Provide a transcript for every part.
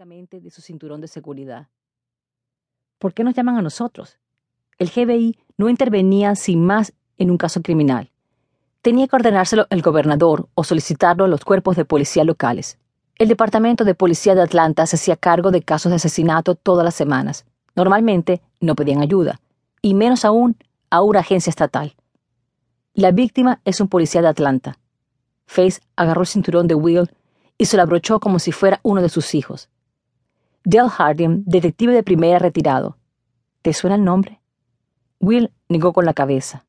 de su cinturón de seguridad. ¿Por qué nos llaman a nosotros? El GBI no intervenía sin más en un caso criminal. Tenía que ordenárselo el gobernador o solicitarlo a los cuerpos de policía locales. El Departamento de Policía de Atlanta se hacía cargo de casos de asesinato todas las semanas. Normalmente no pedían ayuda, y menos aún a una agencia estatal. La víctima es un policía de Atlanta. Face agarró el cinturón de Will y se lo abrochó como si fuera uno de sus hijos. Dale Harding, detective de primera retirado. ¿Te suena el nombre? Will negó con la cabeza.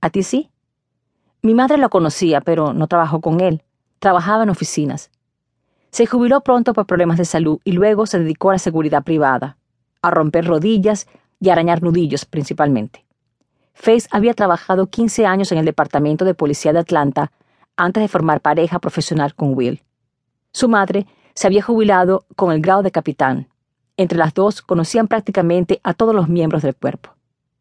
¿A ti sí? Mi madre lo conocía, pero no trabajó con él. Trabajaba en oficinas. Se jubiló pronto por problemas de salud y luego se dedicó a la seguridad privada, a romper rodillas y a arañar nudillos principalmente. Face había trabajado 15 años en el Departamento de Policía de Atlanta antes de formar pareja profesional con Will. Su madre se había jubilado con el grado de capitán. Entre las dos conocían prácticamente a todos los miembros del cuerpo.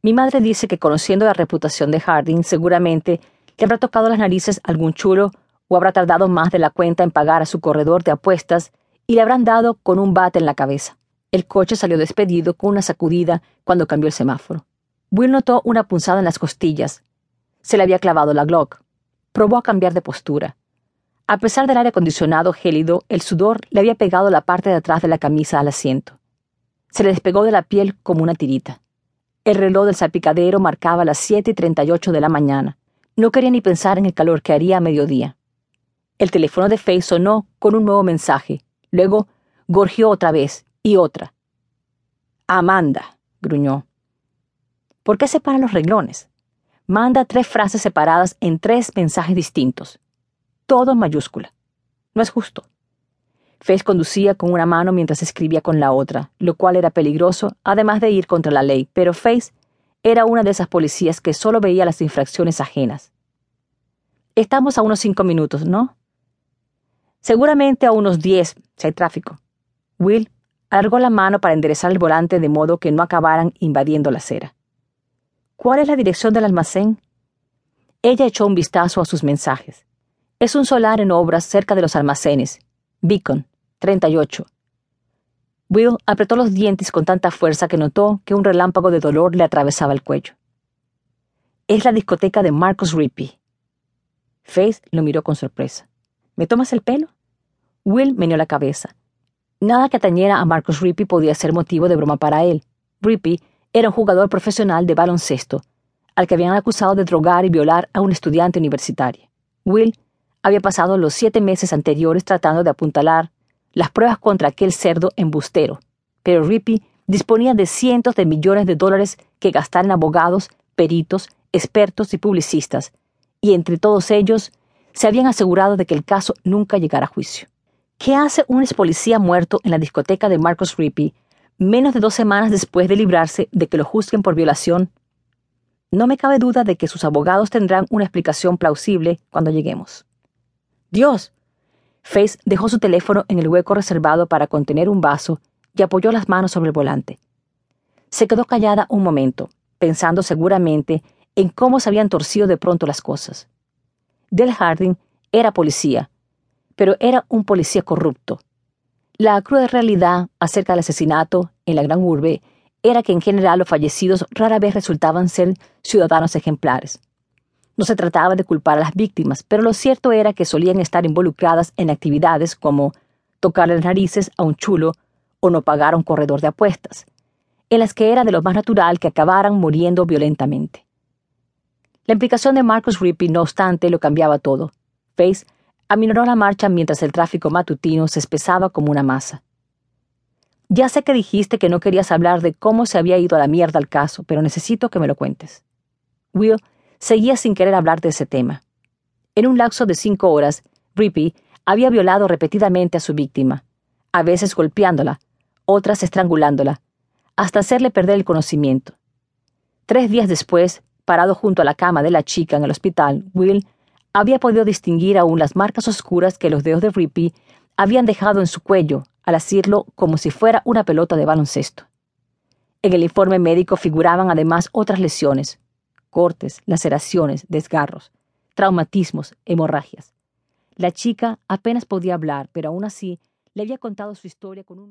Mi madre dice que conociendo la reputación de Harding, seguramente le habrá tocado las narices algún chulo o habrá tardado más de la cuenta en pagar a su corredor de apuestas y le habrán dado con un bate en la cabeza. El coche salió despedido con una sacudida cuando cambió el semáforo. Will notó una punzada en las costillas. Se le había clavado la Glock. Probó a cambiar de postura. A pesar del aire acondicionado gélido, el sudor le había pegado la parte de atrás de la camisa al asiento. Se le despegó de la piel como una tirita. El reloj del salpicadero marcaba las siete y treinta y ocho de la mañana. No quería ni pensar en el calor que haría a mediodía. El teléfono de Faye sonó con un nuevo mensaje. Luego gorgió otra vez y otra. Amanda, gruñó. ¿Por qué separa los renglones? Manda tres frases separadas en tres mensajes distintos todo en mayúscula. No es justo. Fez conducía con una mano mientras escribía con la otra, lo cual era peligroso, además de ir contra la ley, pero Face era una de esas policías que solo veía las infracciones ajenas. Estamos a unos cinco minutos, ¿no? Seguramente a unos diez, si hay tráfico. Will alargó la mano para enderezar el volante de modo que no acabaran invadiendo la acera. ¿Cuál es la dirección del almacén? Ella echó un vistazo a sus mensajes. Es un solar en obras cerca de los almacenes. Beacon, 38. Will apretó los dientes con tanta fuerza que notó que un relámpago de dolor le atravesaba el cuello. Es la discoteca de Marcus Rippey. Faith lo miró con sorpresa. ¿Me tomas el pelo? Will meneó la cabeza. Nada que atañera a Marcus Rippey podía ser motivo de broma para él. Rippey era un jugador profesional de baloncesto, al que habían acusado de drogar y violar a un estudiante universitario. Will había pasado los siete meses anteriores tratando de apuntalar las pruebas contra aquel cerdo embustero, pero Rippey disponía de cientos de millones de dólares que gastar en abogados, peritos, expertos y publicistas, y entre todos ellos se habían asegurado de que el caso nunca llegara a juicio. ¿Qué hace un ex policía muerto en la discoteca de Marcus Rippey menos de dos semanas después de librarse de que lo juzguen por violación? No me cabe duda de que sus abogados tendrán una explicación plausible cuando lleguemos. Dios. Face dejó su teléfono en el hueco reservado para contener un vaso y apoyó las manos sobre el volante. Se quedó callada un momento, pensando seguramente en cómo se habían torcido de pronto las cosas. Del Harding era policía, pero era un policía corrupto. La cruda realidad acerca del asesinato en la gran urbe era que en general los fallecidos rara vez resultaban ser ciudadanos ejemplares. No se trataba de culpar a las víctimas, pero lo cierto era que solían estar involucradas en actividades como tocar las narices a un chulo o no pagar a un corredor de apuestas, en las que era de lo más natural que acabaran muriendo violentamente. La implicación de Marcus Rippey, no obstante, lo cambiaba todo. Face aminoró la marcha mientras el tráfico matutino se espesaba como una masa. Ya sé que dijiste que no querías hablar de cómo se había ido a la mierda el caso, pero necesito que me lo cuentes. Will seguía sin querer hablar de ese tema. En un lapso de cinco horas, Rippey había violado repetidamente a su víctima, a veces golpeándola, otras estrangulándola, hasta hacerle perder el conocimiento. Tres días después, parado junto a la cama de la chica en el hospital, Will había podido distinguir aún las marcas oscuras que los dedos de Rippey habían dejado en su cuello al asirlo como si fuera una pelota de baloncesto. En el informe médico figuraban además otras lesiones, cortes, laceraciones, desgarros, traumatismos, hemorragias. La chica apenas podía hablar, pero aún así le había contado su historia con un